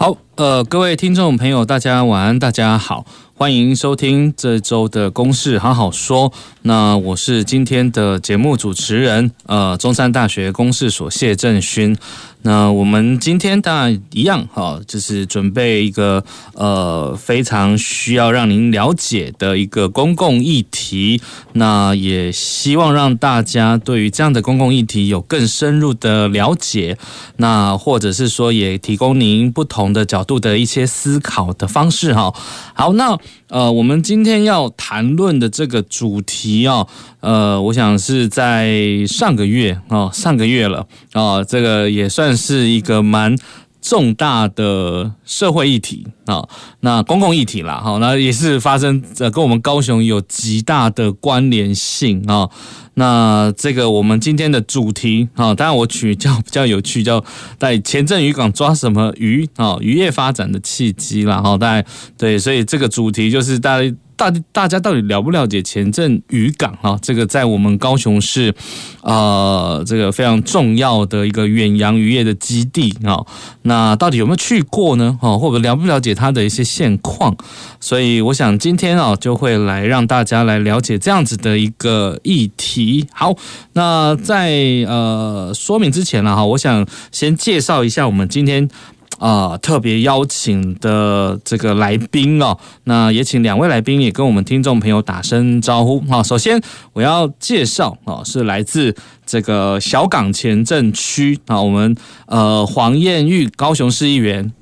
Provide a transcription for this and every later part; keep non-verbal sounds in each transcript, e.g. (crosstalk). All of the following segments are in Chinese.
好，呃，各位听众朋友，大家晚安，大家好，欢迎收听这周的公事好好说。那我是今天的节目主持人，呃，中山大学公事所谢正勋。那我们今天当然一样哈，就是准备一个呃非常需要让您了解的一个公共议题。那也希望让大家对于这样的公共议题有更深入的了解。那或者是说，也提供您不同的角度的一些思考的方式哈。好，那呃，我们今天要谈论的这个主题啊。呃，我想是在上个月哦，上个月了哦，这个也算是一个蛮重大的社会议题啊，那公共议题啦，哈，那也是发生呃，跟我们高雄有极大的关联性啊。那这个我们今天的主题啊，当然我取叫比较有趣，叫在前镇渔港抓什么鱼啊，渔业发展的契机啦，哈，大概对，所以这个主题就是大家。大大家到底了不了解前镇渔港啊？这个在我们高雄市，呃，这个非常重要的一个远洋渔业的基地啊。那到底有没有去过呢？哈，或者了不了解它的一些现况？所以我想今天啊，就会来让大家来了解这样子的一个议题。好，那在呃说明之前呢，哈，我想先介绍一下我们今天。啊、呃，特别邀请的这个来宾哦，那也请两位来宾也跟我们听众朋友打声招呼。好，首先我要介绍哦，是来自这个小港前镇区啊，我们呃黄燕玉高雄市议员。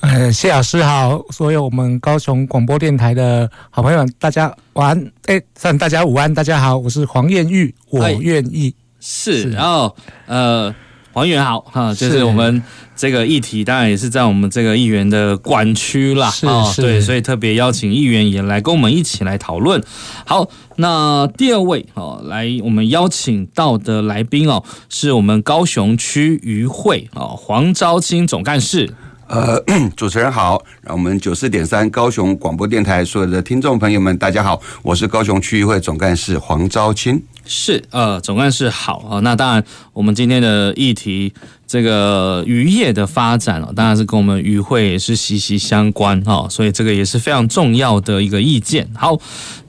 呃，谢老师好，所有我们高雄广播电台的好朋友们，大家晚安。哎，算大家午安，大家好，我是黄燕玉，我愿意是，是，然后呃。黄议员好哈，就是我们这个议题，当然也是在我们这个议员的管区啦，啊，对，所以特别邀请议员也来跟我们一起来讨论。好，那第二位哦，来我们邀请到的来宾哦，是我们高雄区渔会哦，黄昭清总干事。呃，(clears throat) 主持人好，让我们九四点三高雄广播电台所有的听众朋友们，大家好，我是高雄区议会总干事黄昭清。是，呃，总干事好啊。那当然，我们今天的议题，这个渔业的发展哦，当然是跟我们渔会也是息息相关哈，所以这个也是非常重要的一个意见。好，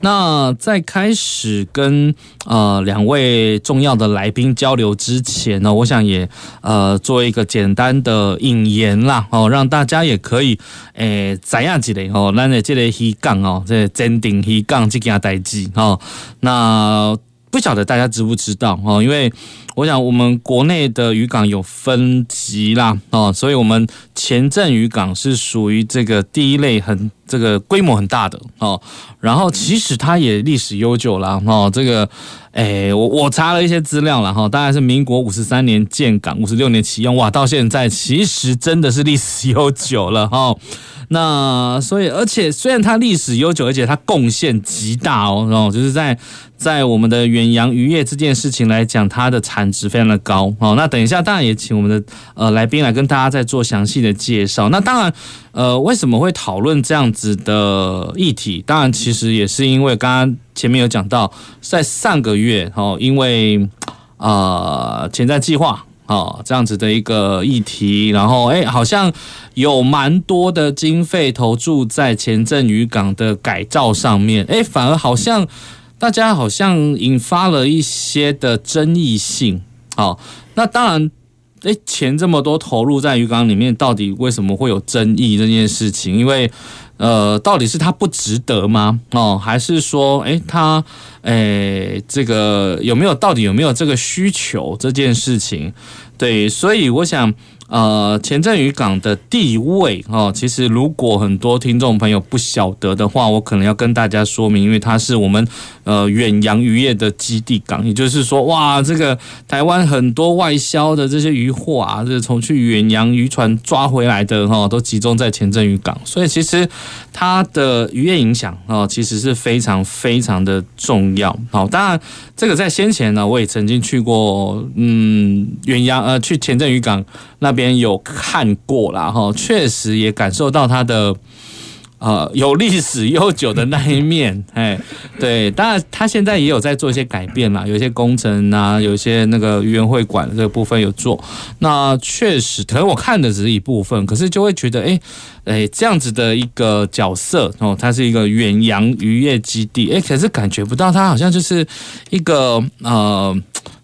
那在开始跟呃两位重要的来宾交流之前呢，我想也呃做一个简单的引言啦，哦，让大家也可以诶知影一下哦，咱的这个鱼港哦，这坚定鱼港这件代志哦，那。不晓得大家知不知道哦？因为我想我们国内的渔港有分级啦哦，所以我们前镇渔港是属于这个第一类，很这个规模很大的哦。然后其实它也历史悠久了哦。这个诶，我我查了一些资料了哈，大概是民国五十三年建港，五十六年启用哇，到现在其实真的是历史悠久了哈。那所以，而且虽然它历史悠久，而且它贡献极大哦，然后就是在在我们的远洋渔业这件事情来讲，它的产值非常的高哦。那等一下，当然也请我们的呃来宾来跟大家再做详细的介绍。那当然，呃，为什么会讨论这样子的议题？当然，其实也是因为刚刚前面有讲到，在上个月哦，因为呃潜在计划。哦，这样子的一个议题，然后哎，好像有蛮多的经费投注在前镇渔港的改造上面，哎，反而好像大家好像引发了一些的争议性。好，那当然，哎，钱这么多投入在鱼缸里面，到底为什么会有争议这件事情？因为呃，到底是它不值得吗？哦，还是说，哎，它，哎，这个有没有到底有没有这个需求这件事情？对，所以我想，呃，前镇渔港的地位哦，其实如果很多听众朋友不晓得的话，我可能要跟大家说明，因为它是我们呃远洋渔业的基地港，也就是说，哇，这个台湾很多外销的这些渔获啊，这从去远洋渔船抓回来的哈，都集中在前镇渔港，所以其实它的渔业影响啊，其实是非常非常的重要。好，当然这个在先前呢，我也曾经去过，嗯，远洋呃去前镇渔港那。边有看过啦，哈，确实也感受到它的呃有历史悠久的那一面，(laughs) 哎，对，当然他现在也有在做一些改变啦，有一些工程啊，有一些那个园会馆这个部分有做，那确实，可能我看的只是一部分，可是就会觉得，哎，哎，这样子的一个角色哦，它是一个远洋渔业基地，哎，可是感觉不到它好像就是一个呃。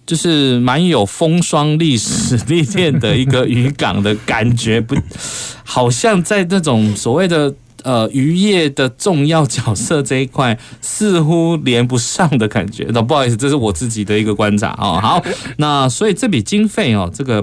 就是蛮有风霜历史历练的一个渔港的感觉，不，好像在那种所谓的呃渔业的重要角色这一块，似乎连不上的感觉。那不好意思，这是我自己的一个观察哦。好，那所以这笔经费哦，这个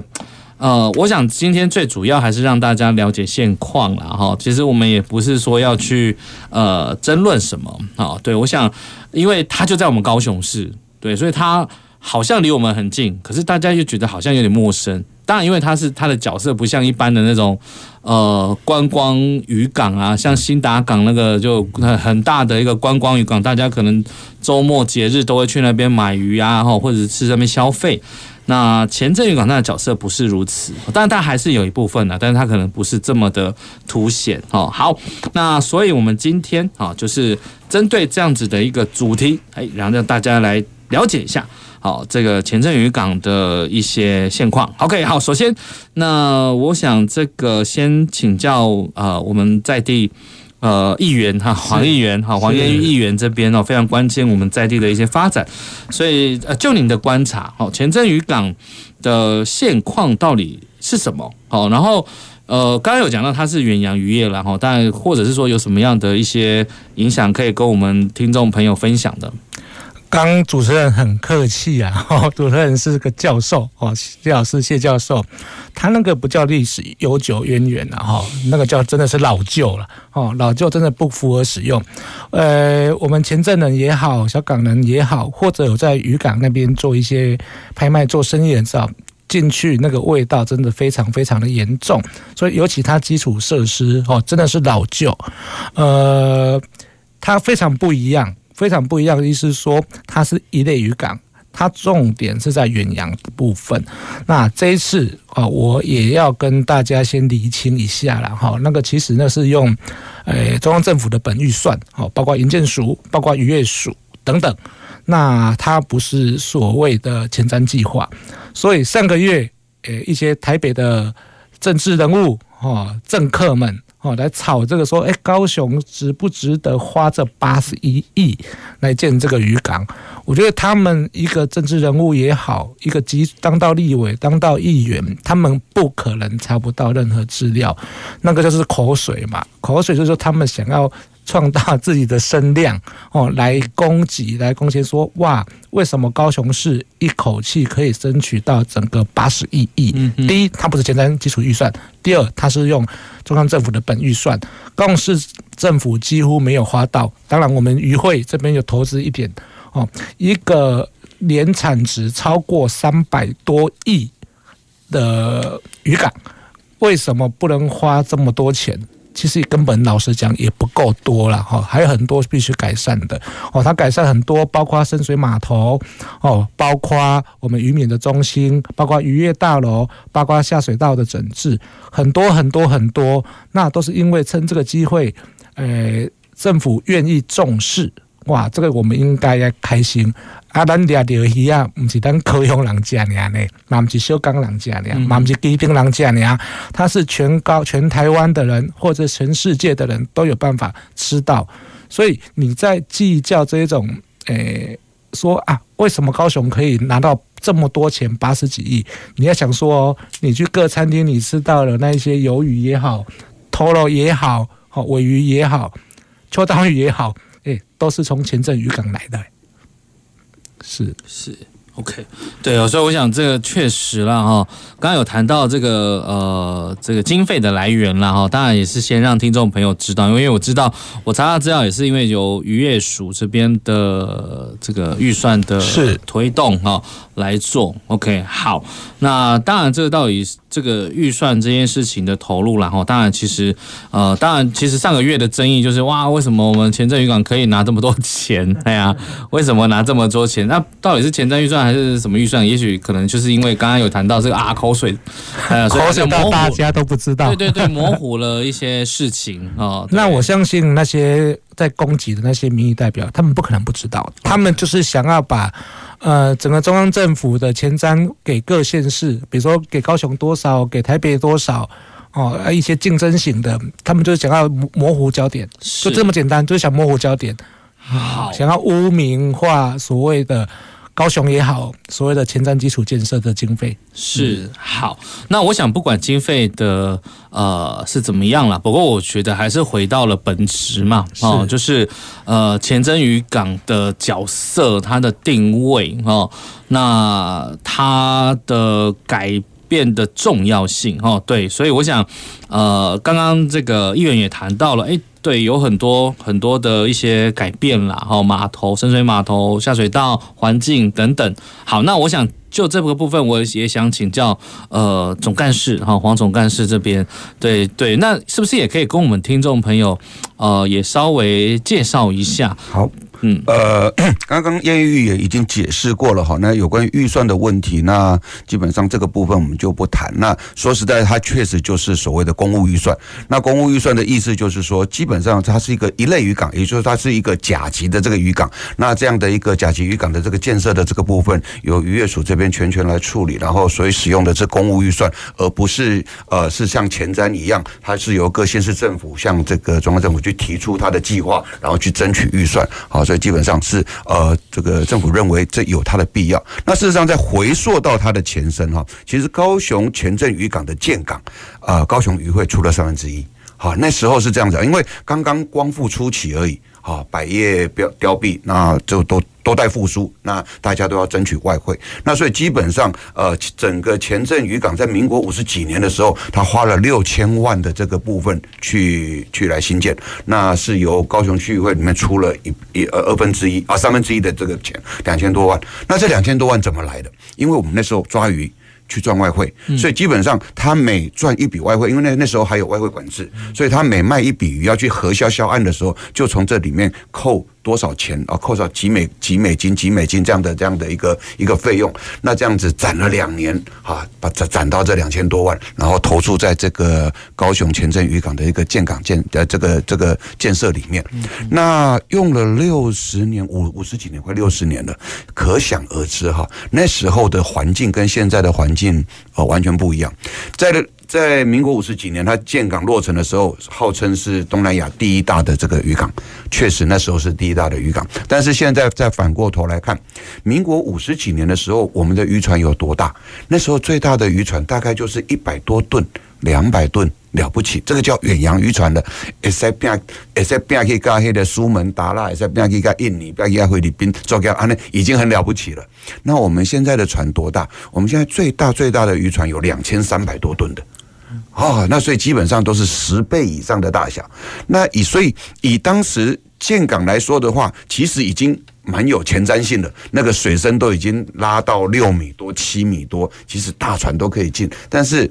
呃，我想今天最主要还是让大家了解现况了哈。其实我们也不是说要去呃争论什么啊。对，我想，因为它就在我们高雄市，对，所以它。好像离我们很近，可是大家又觉得好像有点陌生。当然，因为它是它的角色不像一般的那种呃观光渔港啊，像新达港那个就很很大的一个观光渔港，大家可能周末节日都会去那边买鱼啊，或者是去那边消费。那前镇渔港它的角色不是如此，当然它还是有一部分的，但是它可能不是这么的凸显哦。好，那所以我们今天啊，就是针对这样子的一个主题，哎，然后让大家来了解一下。好，这个前镇渔港的一些现况。OK，好，首先，那我想这个先请教呃，我们在地呃议员哈，黄议员哈，黄燕玉议员这边哦，非常关心我们在地的一些发展，所以呃，就您的观察，好，前镇渔港的现况到底是什么？好，然后呃，刚刚有讲到它是远洋渔业然后，但或者是说有什么样的一些影响，可以跟我们听众朋友分享的。刚主持人很客气啊，(laughs) 主持人是个教授哦，谢老师谢教授，他那个不叫历史悠久渊源了哈，那个叫真的是老旧了哦，老旧真的不符合使用。呃，我们前镇人也好，小港人也好，或者有在渔港那边做一些拍卖做生意的时候，进去那个味道真的非常非常的严重，所以尤其它基础设施哦，真的是老旧，呃，它非常不一样。非常不一样的意思是说，它是一类渔港，它重点是在远洋的部分。那这一次啊，我也要跟大家先厘清一下了哈。那个其实那是用，呃，中央政府的本预算，好，包括营建署、包括渔业署等等。那它不是所谓的前瞻计划，所以上个月，呃，一些台北的政治人物、哈政客们。哦，来炒这个说，哎，高雄值不值得花这八十一亿来建这个渔港？我觉得他们一个政治人物也好，一个即当到立委、当到议员，他们不可能查不到任何资料，那个就是口水嘛，口水就是说他们想要。壮大自己的声量哦，来攻击，来攻击说哇，为什么高雄市一口气可以争取到整个八十亿亿？第一，它不是前瞻基础预算；第二，它是用中央政府的本预算，高雄市政府几乎没有花到。当然，我们渔会这边有投资一点哦，一个年产值超过三百多亿的渔港，为什么不能花这么多钱？其实根本老实讲也不够多了哈，还有很多必须改善的哦。它改善很多，包括深水码头哦，包括我们渔民的中心，包括渔业大楼，包括下水道的整治，很多很多很多。那都是因为趁这个机会，呃，政府愿意重视。哇，这个我们应该要开心啊！咱抓到鱼啊，不是咱高雄人吃呢，嘛不是小港人吃呢，嘛不是基隆人吃呢，它是全高全台湾的人或者全世界的人都有办法吃到。所以你在计较这种，诶、欸，说啊，为什么高雄可以拿到这么多钱，八十几亿？你要想说哦，你去各餐厅，你吃到了那些鱿鱼也好，头肉也好，鮪鱼也好，秋刀鱼也好。哎，都是从前镇渔港来的，是是 OK，对哦，所以我想这个确实了哈。刚刚有谈到这个呃这个经费的来源了哈，当然也是先让听众朋友知道，因为我知道我查到资料也是因为由渔业署这边的这个预算的推动哈来做。OK，好，那当然这个到底这个预算这件事情的投入然后当然其实呃当然其实上个月的争议就是哇，为什么我们前镇渔港可以拿这么多钱？(laughs) 哎呀，为什么拿这么多钱？那到底是前镇预算？还是什么预算？也许可能就是因为刚刚有谈到这个啊口水，呃，(laughs) 口水到大家都不知道，对对对，模糊了一些事情 (laughs) 啊。那我相信那些在攻击的那些民意代表，他们不可能不知道，他们就是想要把呃整个中央政府的前瞻给各县市，比如说给高雄多少，给台北多少哦，一些竞争型的，他们就是想要模糊焦点，就这么简单，就是想模糊焦点，好，想要污名化所谓的。高雄也好，所谓的前瞻基础建设的经费是好。那我想，不管经费的呃是怎么样了，不过我觉得还是回到了本质嘛，哦，就是呃前瞻渔港的角色，它的定位哦，那它的改变的重要性哦，对，所以我想，呃，刚刚这个议员也谈到了，哎。对，有很多很多的一些改变啦，哈，码头、深水码头、下水道环境等等。好，那我想就这个部分，我也想请教呃总干事哈，黄总干事这边，对对，那是不是也可以跟我们听众朋友呃也稍微介绍一下？好。嗯，呃，刚刚叶玉也已经解释过了哈。那有关于预算的问题，那基本上这个部分我们就不谈。那说实在，它确实就是所谓的公务预算。那公务预算的意思就是说，基本上它是一个一类渔港，也就是它是一个甲级的这个渔港。那这样的一个甲级渔港的这个建设的这个部分，由渔业署这边全权来处理，然后所以使用的是公务预算，而不是呃是像前瞻一样，它是由各县市政府向这个中央政府去提出它的计划，然后去争取预算。好。所以基本上是呃，这个政府认为这有它的必要。那事实上，在回溯到它的前身哈，其实高雄前镇渔港的建港，啊，高雄渔会出了三分之一。好，那时候是这样子，因为刚刚光复初期而已。好，百业凋凋敝，那就都都待复苏，那大家都要争取外汇，那所以基本上，呃，整个前镇渔港在民国五十几年的时候，他花了六千万的这个部分去去来新建，那是由高雄区域会里面出了一一呃二分之一啊三分之一的这个钱，两千多万，那这两千多万怎么来的？因为我们那时候抓鱼。去赚外汇，所以基本上他每赚一笔外汇，因为那那时候还有外汇管制，所以他每卖一笔鱼要去核销销案的时候，就从这里面扣。多少钱啊？扣少几美几美金几美金这样的这样的一个一个费用，那这样子攒了两年啊，把攒攒到这两千多万，然后投注在这个高雄前镇渔港的一个建港建的这个这个建设里面，那用了六十年五五十几年快六十年了，可想而知哈，那时候的环境跟现在的环境呃完全不一样，在在民国五十几年，它建港落成的时候，号称是东南亚第一大的这个渔港，确实那时候是第一大的渔港。但是现在再反过头来看，民国五十几年的时候，我们的渔船有多大？那时候最大的渔船大概就是一百多吨、两百吨，了不起，这个叫远洋渔船的。会使拼，会使拼去加黑的苏门答腊，会使拼去加印尼，拼去菲律宾，做个安尼已经很了不起了。那我们现在的船多大？我们现在最大最大的渔船有两千三百多吨的。哦，那所以基本上都是十倍以上的大小。那以所以以当时建港来说的话，其实已经蛮有前瞻性的。那个水深都已经拉到六米多、七米多，其实大船都可以进。但是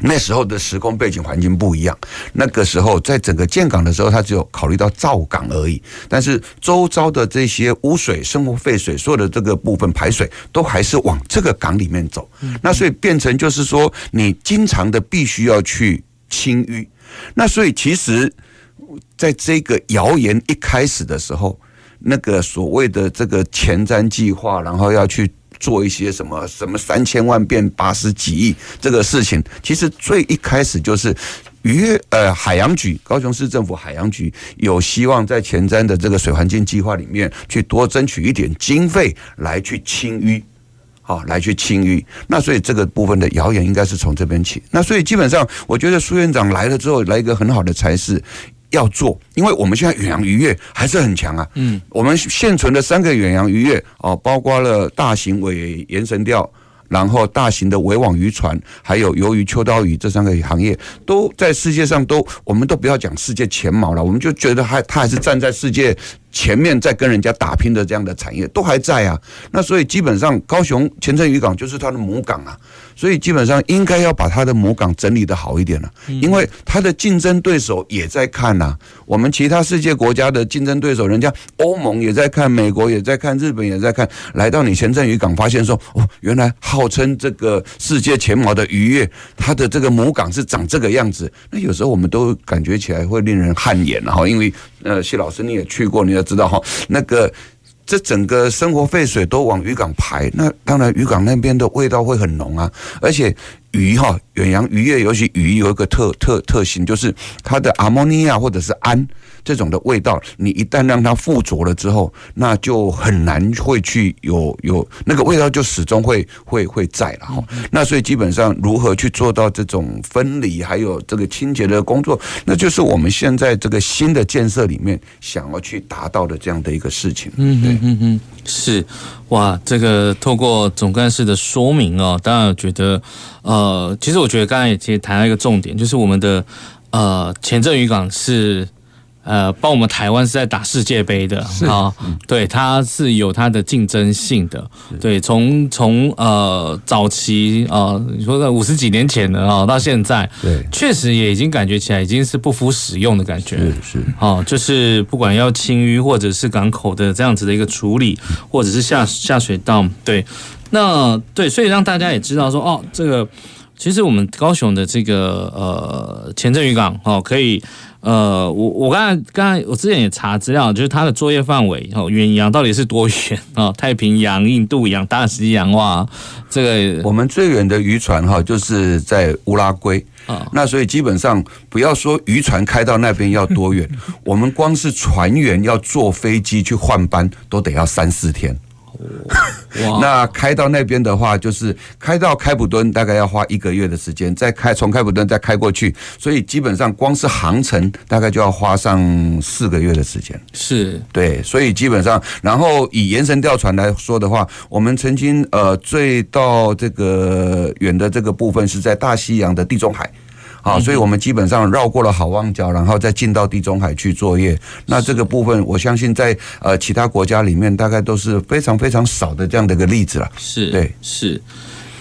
那时候的时空背景环境不一样，那个时候在整个建港的时候，它只有考虑到造港而已。但是周遭的这些污水、生活废水，所有的这个部分排水，都还是往这个港里面走。那所以变成就是说，你经常的必须要去清淤。那所以其实，在这个谣言一开始的时候，那个所谓的这个前瞻计划，然后要去。做一些什么什么三千万变八十几亿这个事情，其实最一开始就是渔呃海洋局高雄市政府海洋局有希望在前瞻的这个水环境计划里面去多争取一点经费来去清淤，好来去清淤。那所以这个部分的谣言应该是从这边起。那所以基本上我觉得苏院长来了之后来一个很好的才是。要做，因为我们现在远洋渔业还是很强啊。嗯，我们现存的三个远洋渔业哦，包括了大型尾延绳钓。然后，大型的围网渔船，还有鱿鱼、秋刀鱼这三个行业，都在世界上都，我们都不要讲世界前茅了，我们就觉得还它还是站在世界前面，在跟人家打拼的这样的产业都还在啊。那所以基本上，高雄前镇渔港就是它的母港啊。所以基本上应该要把它的母港整理的好一点了，因为它的竞争对手也在看呐。我们其他世界国家的竞争对手，人家欧盟也在看，美国也在看，日本也在看。来到你前镇渔港，发现说哦，原来号称这个世界前茅的渔业，它的这个母港是长这个样子。那有时候我们都感觉起来会令人汗颜哈，因为呃，谢老师你也去过，你也知道哈，那个。这整个生活废水都往渔港排，那当然渔港那边的味道会很浓啊，而且。鱼哈，远洋渔业尤其鱼有一个特特特性，就是它的阿莫尼亚或者是氨这种的味道，你一旦让它附着了之后，那就很难会去有有那个味道，就始终会会会在了哈。那所以基本上如何去做到这种分离，还有这个清洁的工作，那就是我们现在这个新的建设里面想要去达到的这样的一个事情。嗯嗯嗯嗯，是哇，这个透过总干事的说明哦，当然觉得。呃，其实我觉得刚才也其实谈到一个重点，就是我们的呃前镇渔港是呃帮我们台湾是在打世界杯的啊，对，它是有它的竞争性的，对，从从呃早期啊、呃，你说在五十几年前的啊，到现在，对，确实也已经感觉起来已经是不敷使用的感觉，是是，哦，就是不管要清淤或者是港口的这样子的一个处理，或者是下下水道，对。那对，所以让大家也知道说，哦，这个其实我们高雄的这个呃前镇渔港哦，可以呃，我我刚才刚才我之前也查资料，就是它的作业范围哦，远洋到底是多远啊、哦？太平洋、印度洋、大西洋哇，这个我们最远的渔船哈，就是在乌拉圭啊。那所以基本上不要说渔船开到那边要多远，我们光是船员要坐飞机去换班，都得要三四天。(laughs) 那开到那边的话，就是开到开普敦，大概要花一个月的时间，再开从开普敦再开过去，所以基本上光是航程大概就要花上四个月的时间。是对，所以基本上，然后以延绳吊船来说的话，我们曾经呃最到这个远的这个部分是在大西洋的地中海。好，所以我们基本上绕过了好望角，然后再进到地中海去作业。那这个部分，我相信在呃其他国家里面，大概都是非常非常少的这样的一个例子了。是，对，是，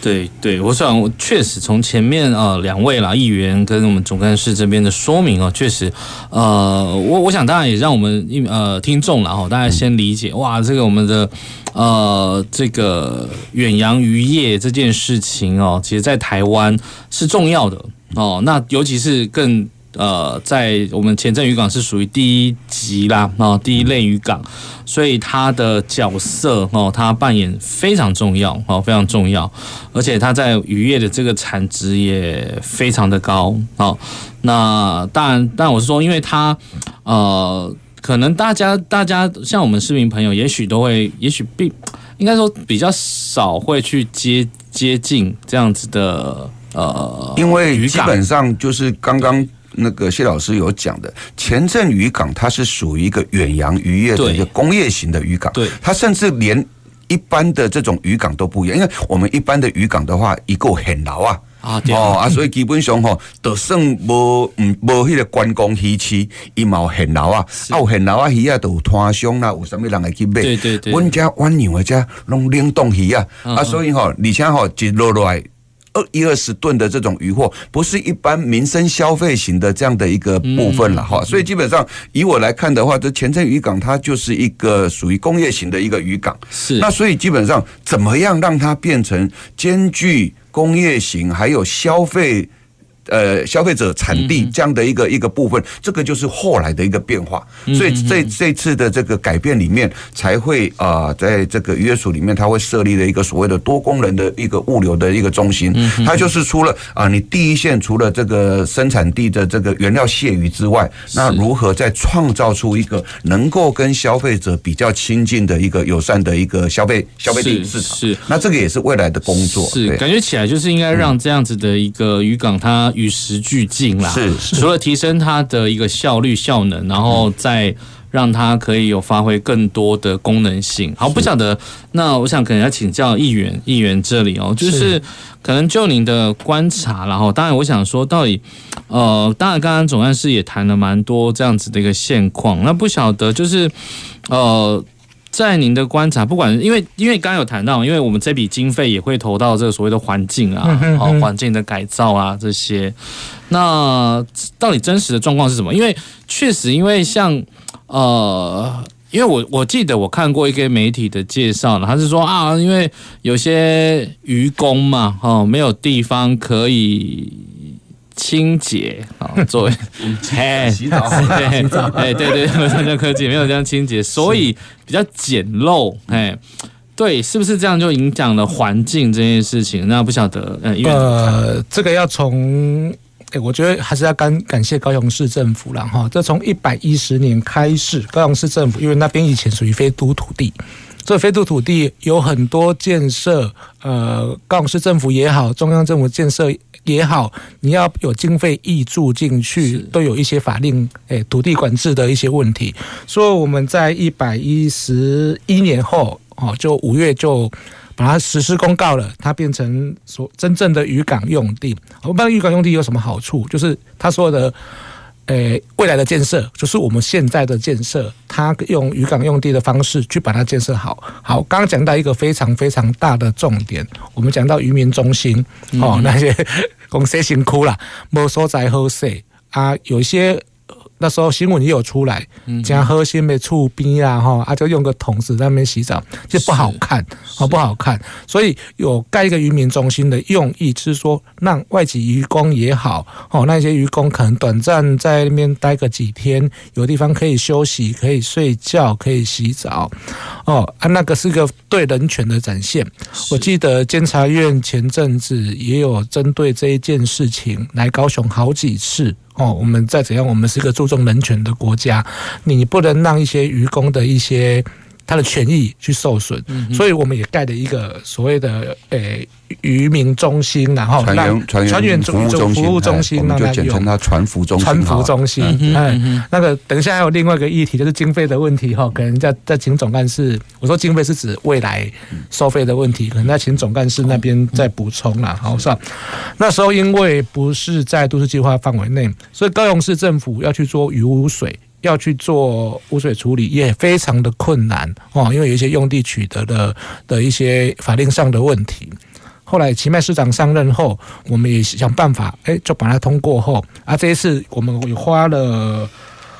对，对。我想，我确实从前面啊两位啦议员跟我们总干事这边的说明啊，确实，呃，我我想当然也让我们一呃听众了哈，大家先理解哇，这个我们的呃这个远洋渔业这件事情哦，其实在台湾是重要的。哦，那尤其是更呃，在我们前镇渔港是属于第一级啦，哦，第一类渔港，所以它的角色哦，它扮演非常重要哦，非常重要，而且它在渔业的这个产值也非常的高哦。那当然，但我是说，因为它呃，可能大家大家像我们市民朋友，也许都会，也许并应该说比较少会去接接近这样子的。呃，因为基本上就是刚刚那个谢老师有讲的，前镇渔港它是属于一个远洋渔业的一个工业型的渔港，对，它甚至连一般的这种渔港都不一样，因为我们一般的渔港的话，一个很老啊，啊，哦啊，所以基本上吼，就算无嗯无迄个观光鱼市，伊嘛有很老啊，啊有很老啊鱼啊都有摊商啦，有啥物人会去买？对对对，阮家阮娘的家拢冷冻鱼啊，啊，所以吼，而且吼一落落来。一二十吨的这种渔获，不是一般民生消费型的这样的一个部分了哈，所以基本上以我来看的话，这前镇渔港它就是一个属于工业型的一个渔港，是那所以基本上怎么样让它变成兼具工业型还有消费。呃，消费者产地这样的一个一个部分，这个就是后来的一个变化。所以这这次的这个改变里面，才会啊，在这个约署里面，它会设立了一个所谓的多功能的一个物流的一个中心。它就是除了啊，你第一线除了这个生产地的这个原料卸鱼之外，那如何再创造出一个能够跟消费者比较亲近的一个友善的一个消费消费地市场？是，那这个也是未来的工作。是，感觉起来就是应该让这样子的一个渔港它。与时俱进啦。是，是除了提升它的一个效率效能，然后再让它可以有发挥更多的功能性。好，不晓得，那我想可能要请教议员，议员这里哦，就是可能就您的观察，然后当然我想说，到底呃，当然刚刚总干事也谈了蛮多这样子的一个现况，那不晓得就是呃。在您的观察，不管因为因为刚刚有谈到，因为我们这笔经费也会投到这个所谓的环境啊，好环境的改造啊这些，那到底真实的状况是什么？因为确实，因为像呃，因为我我记得我看过一个媒体的介绍，他是说啊，因为有些渔工嘛，哦，没有地方可以。清洁啊，(laughs) 作为哎，洗澡，哎，对对，没有这样科技，(laughs) 没有这样清洁，所以比较简陋，哎，对，是不是这样就影响了环境这件事情？那不晓得，嗯呃，呃，这个要从，哎，我觉得还是要感感谢高雄市政府了哈。这从一百一十年开始，高雄市政府因为那边以前属于非都土地，所以非都土地有很多建设，呃，高雄市政府也好，中央政府建设。也好，你要有经费挹注进去，都有一些法令诶土地管制的一些问题。所以我们在一百一十一年后哦，就五月就把它实施公告了，它变成所真正的渔港用地。我不知道渔港用地有什么好处，就是它所有的。诶，未来的建设就是我们现在的建设，它用渔港用地的方式去把它建设好。好，刚刚讲到一个非常非常大的重点，我们讲到渔民中心哦，那些 (laughs) 公司辛苦了，没所在好势啊，有一些。那时候新闻也有出来，讲核心没触冰啊，哈啊就用个桶子在那边洗澡，就不好看，好不好看？所以有盖一个渔民中心的用意，是说让外籍渔工也好，哦那些渔工可能短暂在那边待个几天，有地方可以休息，可以睡觉，可以洗澡，哦啊那个是个对人权的展现。我记得监察院前阵子也有针对这一件事情来高雄好几次。哦，我们再怎样，我们是一个注重人权的国家，你不能让一些愚公的一些他的权益去受损，所以我们也盖了一个所谓的诶渔民中心，然后让船员服务中心，那就简称它船服中心。船服中心，嗯，那个等一下还有另外一个议题，就是经费的问题哈，可能再再请总干事，我说经费是指未来收费的问题，可能再请总干事那边再补充了，好是吧？那时候因为不是在都市计划范围内，所以高雄市政府要去做渔污水。要去做污水处理也非常的困难哦，因为有一些用地取得的的一些法令上的问题。后来奇迈市长上任后，我们也想办法，哎，就把它通过后啊，这一次我们也花了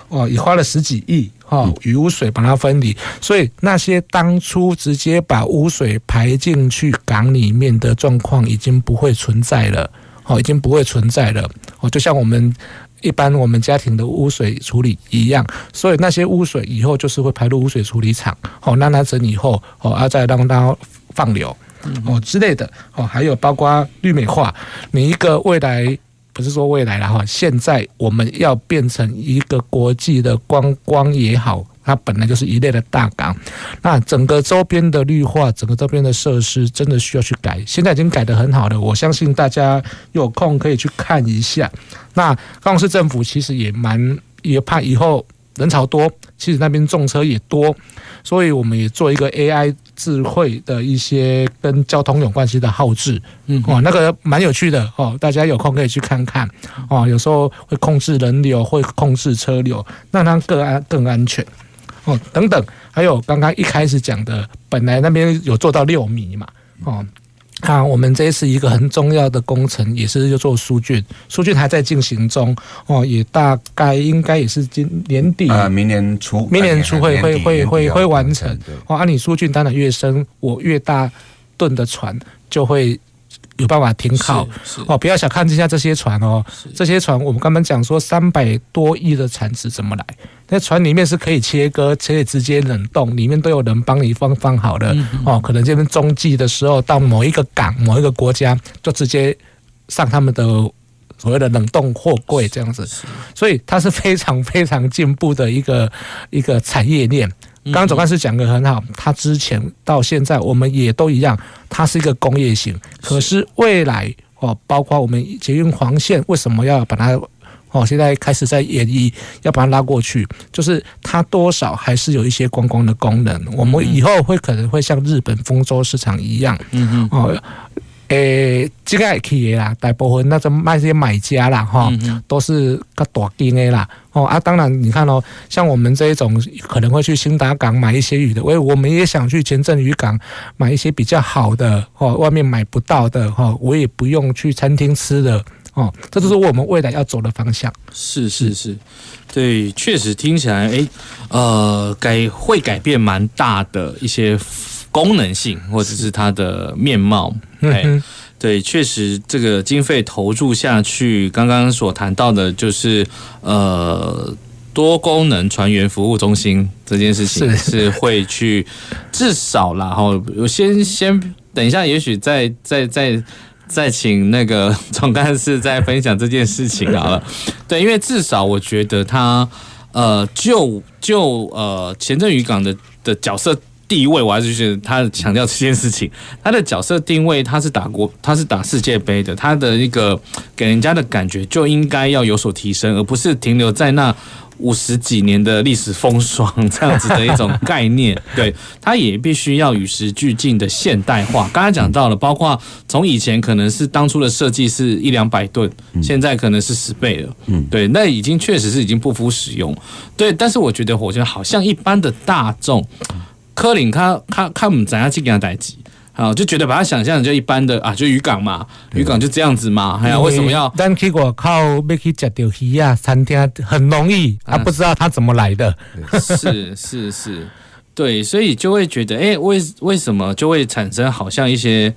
哦，也花了十几亿哈，渔污水把它分离，所以那些当初直接把污水排进去港里面的状况已经不会存在了，哦，已经不会存在了，哦，就像我们。一般我们家庭的污水处理一样，所以那些污水以后就是会排入污水处理厂，哦，让它整理后，哦，啊再让它放流，哦之类的，哦，还有包括绿美化，你一个未来不是说未来了哈，现在我们要变成一个国际的观光也好。它本来就是一类的大港，那整个周边的绿化，整个周边的设施真的需要去改。现在已经改得很好了，我相信大家有空可以去看一下。那高雄市政府其实也蛮也怕以后人潮多，其实那边重车也多，所以我们也做一个 AI 智慧的一些跟交通有关系的号志，嗯，哦，那个蛮有趣的哦，大家有空可以去看看哦。有时候会控制人流，会控制车流，让它更安更安全。哦，等等，还有刚刚一开始讲的，本来那边有做到六米嘛，哦，啊，我们这一次一个很重要的工程也是要做疏浚，疏浚还在进行中，哦，也大概应该也是今年底啊，明年初，明年初会会会会会完成，哦，啊，你疏浚当然越深，我越大吨的船就会。有办法停靠。哦，不要小看一下这些船哦，这些船我们刚刚讲说三百多亿的产值怎么来？那船里面是可以切割，可以直接冷冻，里面都有人帮你放放好的。哦。可能这边中继的时候到某一个港、某一个国家，就直接上他们的所谓的冷冻货柜这样子，所以它是非常非常进步的一个一个产业链。刚刚总干事讲的很好，他之前到现在我们也都一样，它是一个工业型。可是未来哦，包括我们捷运黄线为什么要把它哦，现在开始在演绎要把它拉过去，就是它多少还是有一些观光的功能。我们以后会可能会像日本丰州市场一样，嗯嗯哦。诶，这个也可以啦，大部分那种卖些买家啦，哈，都是个大金的啦，哦啊，当然你看哦，像我们这一种可能会去兴达港买一些鱼的，我我们也想去前镇渔港买一些比较好的，哦，外面买不到的，哈，我也不用去餐厅吃的，哦，这就是我们未来要走的方向。是是是，对，确实听起来，诶，呃，改会改变蛮大的一些。功能性或者是它的面貌，哎，对，确实这个经费投注下去，刚刚所谈到的就是呃多功能船员服务中心这件事情是会去至少啦，哈，我先先等一下，也许再再再再请那个总干事再分享这件事情好了，对，因为至少我觉得他呃就就呃前镇渔港的的角色。地位，我还是觉得他强调这件事情，他的角色定位，他是打国，他是打世界杯的，他的一个给人家的感觉就应该要有所提升，而不是停留在那五十几年的历史风霜这样子的一种概念。(laughs) 对，他也必须要与时俱进的现代化。刚才讲到了，包括从以前可能是当初的设计是一两百吨，现在可能是十倍了。嗯，对，那已经确实是已经不敷使用。对，但是我觉得，火箭好像一般的大众。柯林他他他们怎样去给他代志？好，就觉得把他想象就一般的啊，就渔港嘛，渔港就这样子嘛。还有为什么要？但去我靠，要去吃到鱼啊，餐厅很容易啊，不知道他怎么来的。是是是，对，所以就会觉得，哎，为为什么就会产生好像一些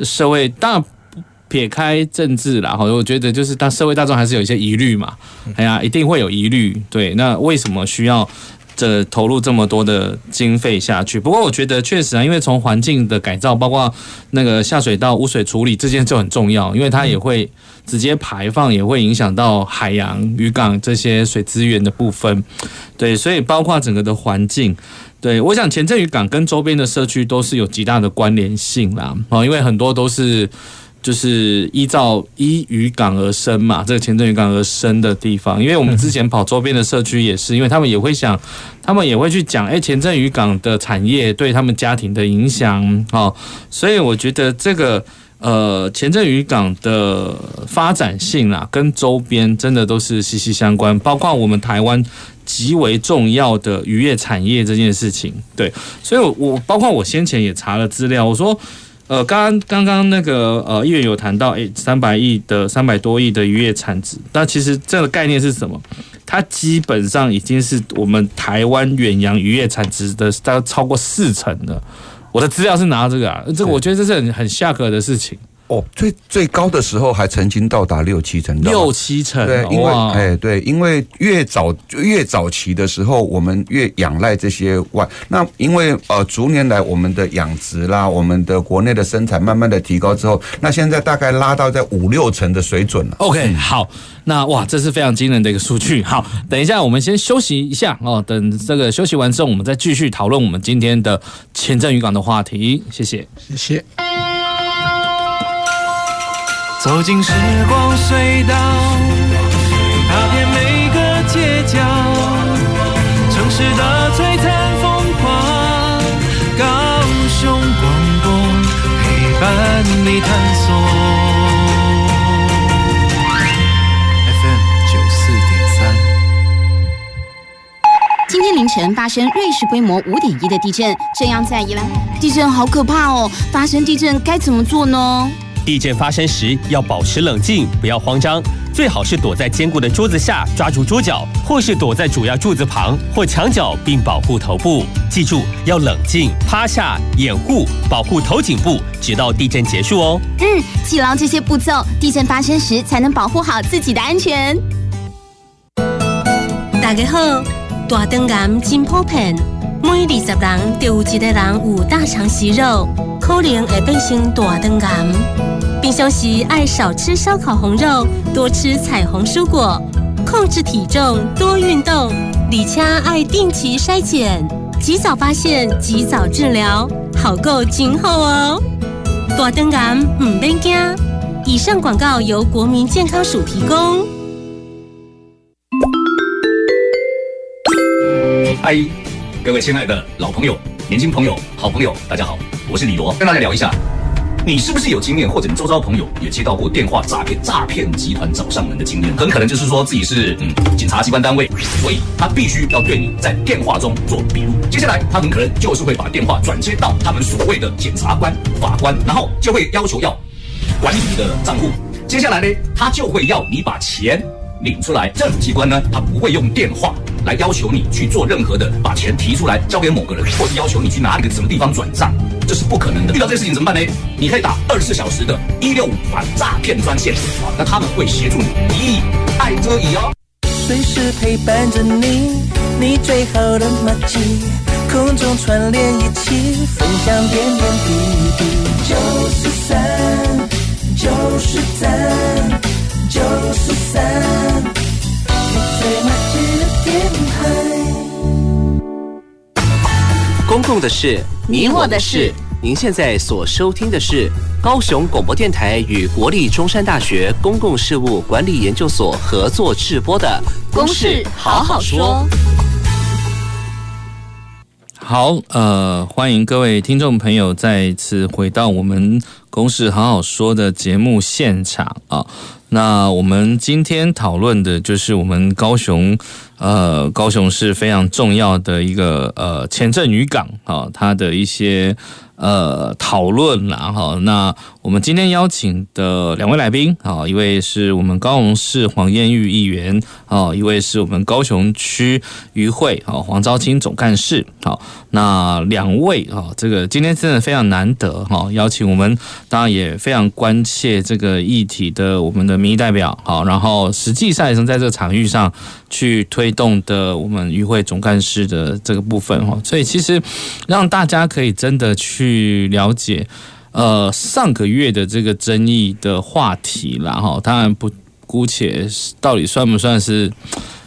社会，大撇开政治啦，哈，我觉得就是当社会大众还是有一些疑虑嘛。哎呀，一定会有疑虑。对，那为什么需要？这投入这么多的经费下去，不过我觉得确实啊，因为从环境的改造，包括那个下水道污水处理这件就很重要，因为它也会直接排放，也会影响到海洋、渔港这些水资源的部分。对，所以包括整个的环境，对，我想前镇渔港跟周边的社区都是有极大的关联性啦。啊，因为很多都是。就是依照依渔港而生嘛，这个前镇渔港而生的地方，因为我们之前跑周边的社区也是，因为他们也会想，他们也会去讲，哎，前镇渔港的产业对他们家庭的影响，哦，所以我觉得这个呃前镇渔港的发展性啊，跟周边真的都是息息相关，包括我们台湾极为重要的渔业产业这件事情，对，所以我我包括我先前也查了资料，我说。呃，刚刚刚刚那个呃议员有谈到，诶，三百亿的三百多亿的渔业产值，那其实这个概念是什么？它基本上已经是我们台湾远洋渔业产值的大概超过四成了。我的资料是拿这个啊，这个我觉得这是很很下格的事情。哦，最最高的时候还曾经到达六七成，六七成，对，因为哎，对，因为越早越早期的时候，我们越仰赖这些外，那因为呃，逐年来我们的养殖啦，我们的国内的生产慢慢的提高之后，那现在大概拉到在五六成的水准了。OK，好，那哇，这是非常惊人的一个数据。好，等一下我们先休息一下哦，等这个休息完之后，我们再继续讨论我们今天的前镇渔港的话题。谢谢，谢谢。走进时光隧道，踏遍每个街角，城市的璀璨风光。高雄广播陪伴你探索。FM 九四点三。今天凌晨发生瑞士规模五点一的地震，这样在宜兰，地震好可怕哦！发生地震该怎么做呢？地震发生时要保持冷静，不要慌张，最好是躲在坚固的桌子下，抓住桌角，或是躲在主要柱子旁或墙角，并保护头部。记住要冷静，趴下，掩护，保护头颈部，直到地震结束哦。嗯，记牢这些步骤，地震发生时才能保护好自己的安全。大家好，大肠癌真普遍，每二十人就有一个人有大肠息肉，可能会变成大肠癌。平常时爱少吃烧烤红肉，多吃彩虹蔬果，控制体重，多运动，而且爱定期筛检，及早发现，及早治疗，好过今后哦。大肠癌唔免惊，以上广告由国民健康署提供。嗨，各位亲爱的老朋友、年轻朋友、好朋友，大家好，我是李罗，跟大家聊一下，你是不是有经验，或者你周遭朋友也接到过电话诈骗、诈骗集团找上门的经验？很可能就是说自己是嗯检察机关单位，所以他必须要对你在电话中做笔录。接下来他很可能就是会把电话转接到他们所谓的检察官、法官，然后就会要求要管理你的账户。接下来呢，他就会要你把钱领出来。政府机关呢，他不会用电话。来要求你去做任何的，把钱提出来交给某个人，或是要求你去哪里个什么地方转账，这是不可能的。遇到这事情怎么办呢？你可以打二十四小时的一六五反诈骗专线啊，那他们会协助你一亿爱遮以哦。随时陪伴着你，你最好的默契，空中串联一起分享点点滴滴。九十三，九十三，九十三，你最麻吉。公共的事，你我的事。您现在所收听的是高雄广播电台与国立中山大学公共事务管理研究所合作制播的《公事好好说》。好，呃，欢迎各位听众朋友再次回到我们《公事好好说》的节目现场啊。那我们今天讨论的就是我们高雄。呃，高雄是非常重要的一个呃前镇渔港啊，它的一些呃讨论啦哈。那我们今天邀请的两位来宾啊，一位是我们高雄市黄燕玉议员啊，一位是我们高雄区渔会啊黄昭清总干事。好，那两位啊，这个今天真的非常难得哈，邀请我们当然也非常关切这个议题的我们的民意代表好，然后实际上也是在这个场域上去推。动的我们渔会总干事的这个部分哈，所以其实让大家可以真的去去了解，呃，上个月的这个争议的话题啦哈，当然不姑且到底算不算是。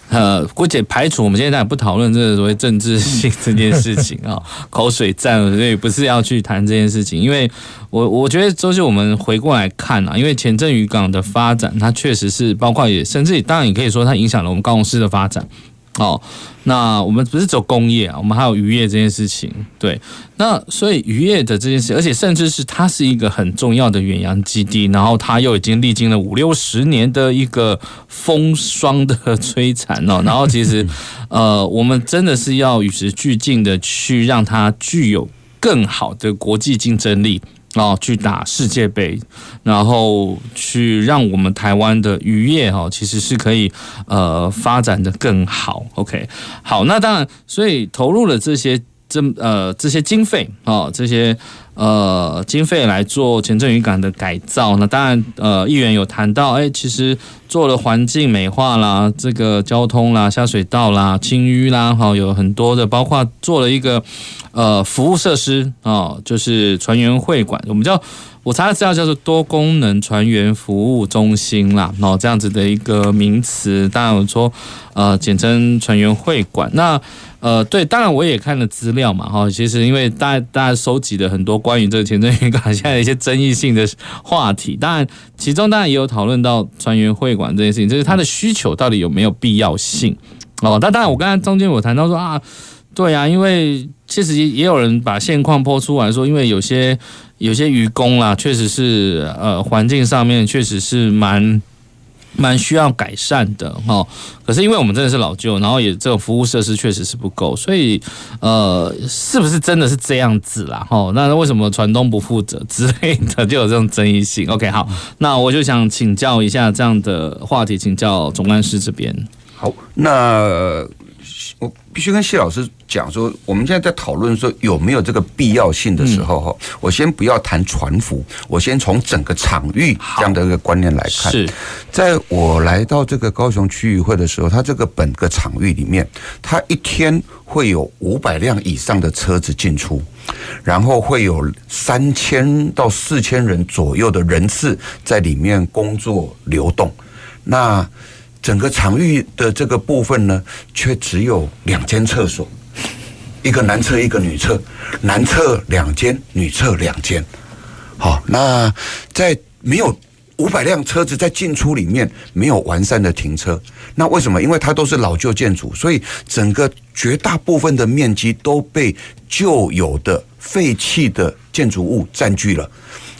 呃，姑且排除我们现在也不讨论这个所谓政治性这件事情 (laughs) 啊，口水战，所以不是要去谈这件事情，因为我我觉得就是我们回过来看啊，因为前镇渔港的发展，它确实是包括也甚至当然也可以说它影响了我们高雄市的发展。哦，那我们不是走工业啊，我们还有渔业这件事情。对，那所以渔业的这件事，而且甚至是它是一个很重要的远洋基地，然后它又已经历经了五六十年的一个风霜的摧残哦。(laughs) 然后其实，呃，我们真的是要与时俱进的去让它具有更好的国际竞争力。哦，去打世界杯，然后去让我们台湾的渔业哈，其实是可以呃发展的更好。OK，好，那当然，所以投入了这些这呃这些经费啊，这些呃经费来做前镇渔港的改造。那当然，呃，议员有谈到，哎，其实做了环境美化啦，这个交通啦、下水道啦、清淤啦，哈，有很多的，包括做了一个。呃，服务设施啊、就是船员会馆，我们叫我查的资料叫做多功能船员服务中心啦，然后这样子的一个名词，当然我说呃，简称船员会馆。那呃，对，当然我也看了资料嘛，哈，其实因为大家大家收集了很多关于这个前镇渔港现在一些争议性的话题，当然其中当然也有讨论到船员会馆这件事情，就是它的需求到底有没有必要性哦。那当然我刚才中间我谈到说啊。对啊，因为其实也有人把现况抛出来说，因为有些有些愚公啦，确实是呃环境上面确实是蛮蛮需要改善的哈。可是因为我们真的是老旧，然后也这种服务设施确实是不够，所以呃是不是真的是这样子啦？哈，那为什么船东不负责之类的 (laughs) 就有这种争议性？OK，好，那我就想请教一下这样的话题，请教总干事这边。好，那。我必须跟谢老师讲说，我们现在在讨论说有没有这个必要性的时候哈，我先不要谈船服，我先从整个场域这样的一个观念来看。是，在我来到这个高雄区域会的时候，它这个本个场域里面，它一天会有五百辆以上的车子进出，然后会有三千到四千人左右的人次在里面工作流动。那整个场域的这个部分呢，却只有两间厕所，一个男厕，一个女厕，男厕两间，女厕两间。好，那在没有五百辆车子在进出里面没有完善的停车，那为什么？因为它都是老旧建筑，所以整个绝大部分的面积都被旧有的废弃的建筑物占据了。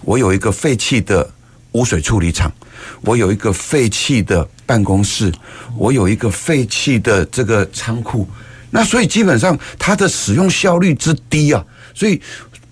我有一个废弃的污水处理厂，我有一个废弃的办公室，我有一个废弃的这个仓库，那所以基本上它的使用效率之低啊，所以。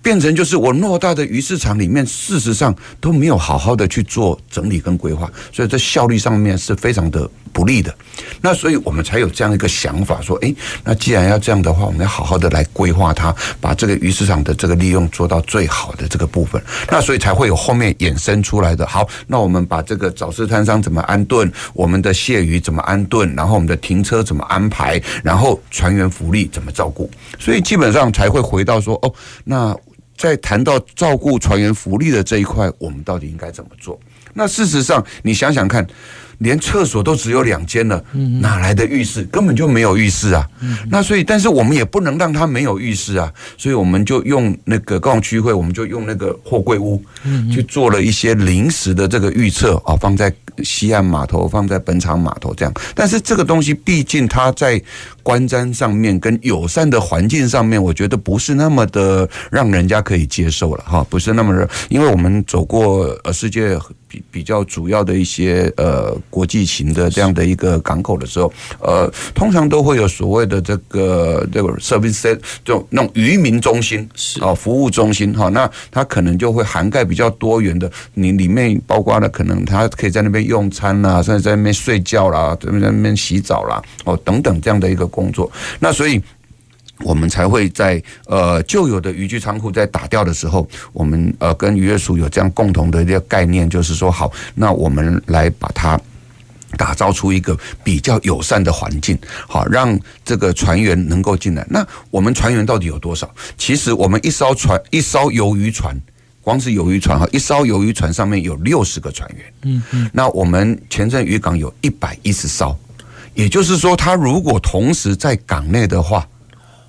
变成就是我偌大的鱼市场里面，事实上都没有好好的去做整理跟规划，所以在效率上面是非常的不利的。那所以我们才有这样一个想法，说，诶，那既然要这样的话，我们要好好的来规划它，把这个鱼市场的这个利用做到最好的这个部分。那所以才会有后面衍生出来的。好，那我们把这个早市摊商怎么安顿，我们的蟹鱼怎么安顿，然后我们的停车怎么安排，然后船员福利怎么照顾，所以基本上才会回到说，哦，那。在谈到照顾船员福利的这一块，我们到底应该怎么做？那事实上，你想想看。连厕所都只有两间了，哪来的浴室？根本就没有浴室啊！那所以，但是我们也不能让它没有浴室啊！所以我们就用那个高雄区会，我们就用那个货柜屋，去做了一些临时的这个预测啊，放在西岸码头，放在本场码头这样。但是这个东西毕竟它在观瞻上面跟友善的环境上面，我觉得不是那么的让人家可以接受了哈，不是那么的，因为我们走过呃世界。比较主要的一些呃国际型的这样的一个港口的时候，呃，通常都会有所谓的这个这个 service set 就那种渔民中心是啊，服务中心哈，那它可能就会涵盖比较多元的，你里面包括了可能他可以在那边用餐啦，甚至在那边睡觉啦，在那边洗澡啦，哦等等这样的一个工作，那所以。我们才会在呃旧有的渔具仓库在打掉的时候，我们呃跟渔业署有这样共同的一个概念，就是说好，那我们来把它打造出一个比较友善的环境，好让这个船员能够进来。那我们船员到底有多少？其实我们一艘船，一艘鱿鱼船，光是鱿鱼船哈，一艘鱿鱼船上面有六十个船员。嗯嗯。那我们前镇渔港有一百一十艘，也就是说，他如果同时在港内的话。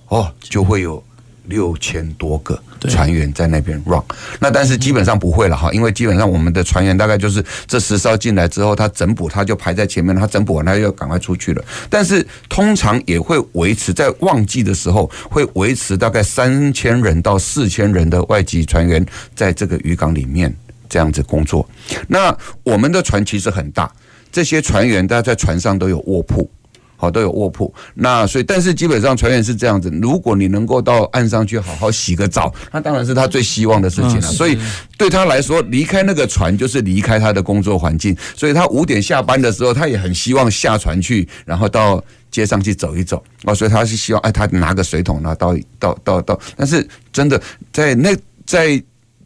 哦，就会有六千多个船员在那边 run，那但是基本上不会了哈，因为基本上我们的船员大概就是这十艘进来之后，他整补他就排在前面，他整补完他就赶快出去了。但是通常也会维持在旺季的时候，会维持大概三千人到四千人的外籍船员在这个渔港里面这样子工作。那我们的船其实很大，这些船员大家在船上都有卧铺。好，都有卧铺。那所以，但是基本上船员是这样子，如果你能够到岸上去好好洗个澡，那当然是他最希望的事情了。所以对他来说，离开那个船就是离开他的工作环境。所以他五点下班的时候，他也很希望下船去，然后到街上去走一走。哦，所以他是希望，哎，他拿个水桶，呢到到到到。但是真的在那在。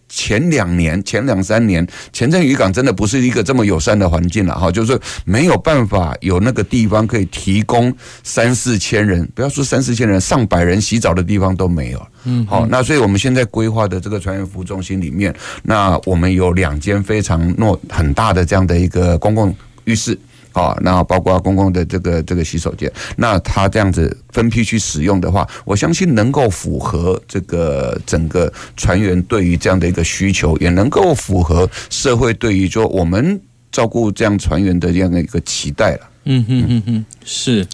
前两年、前两三年，前镇渔港真的不是一个这么友善的环境了哈，就是没有办法有那个地方可以提供三四千人，不要说三四千人，上百人洗澡的地方都没有。嗯，好，那所以我们现在规划的这个船员服务中心里面，那我们有两间非常诺很大的这样的一个公共浴室。啊，那包括公共的这个这个洗手间，那他这样子分批去使用的话，我相信能够符合这个整个船员对于这样的一个需求，也能够符合社会对于说我们照顾这样船员的这样的一个期待了。嗯哼哼哼，是，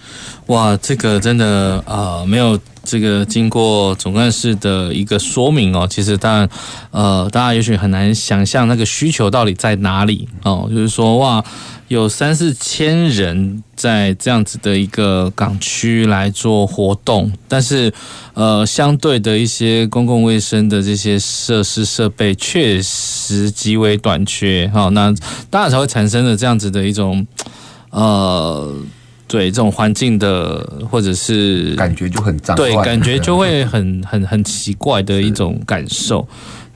哇，这个真的啊、没有这个经过总干事的一个说明哦，其实当然呃，大家也许很难想象那个需求到底在哪里哦，就是说哇。有三四千人在这样子的一个港区来做活动，但是，呃，相对的一些公共卫生的这些设施设备确实极为短缺，哈，那当然才会产生了这样子的一种，呃，对这种环境的或者是感觉就很脏，对，感觉就会很 (laughs) 很很奇怪的一种感受。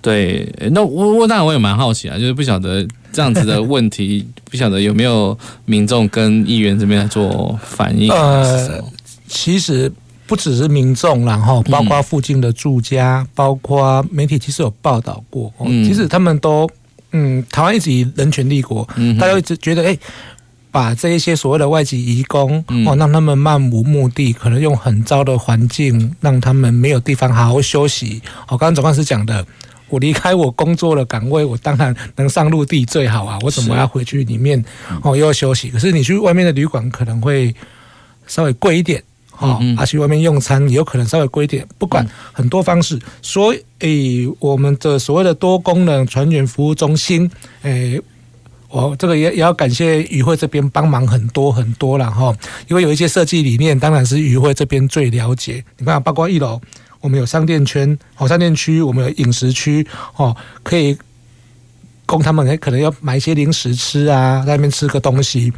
对，那我我当然我也蛮好奇啊，就是不晓得这样子的问题，不晓得有没有民众跟议员这边来做反应。呃，其实不只是民众，然后包括附近的住家，嗯、包括媒体，其实有报道过。嗯，其实他们都，嗯，台湾一直以人权立国，嗯，大家一直觉得，哎，把这一些所谓的外籍移工，哦，让他们漫无目的，可能用很糟的环境，让他们没有地方好好休息。我刚刚总干事讲的。我离开我工作的岗位，我当然能上陆地最好啊！我怎么要回去里面哦又要休息？可是你去外面的旅馆可能会稍微贵一点哦，而且外面用餐也有可能稍微贵一点。不管很多方式，所以我们的所谓的多功能船员服务中心，诶。我这个也也要感谢渔会这边帮忙很多很多了哈，因为有一些设计理念，当然是渔会这边最了解。你看，包括一楼我们有商店圈，哦，商店区我们有饮食区，哦，可以供他们可能要买一些零食吃啊，在那边吃个东西。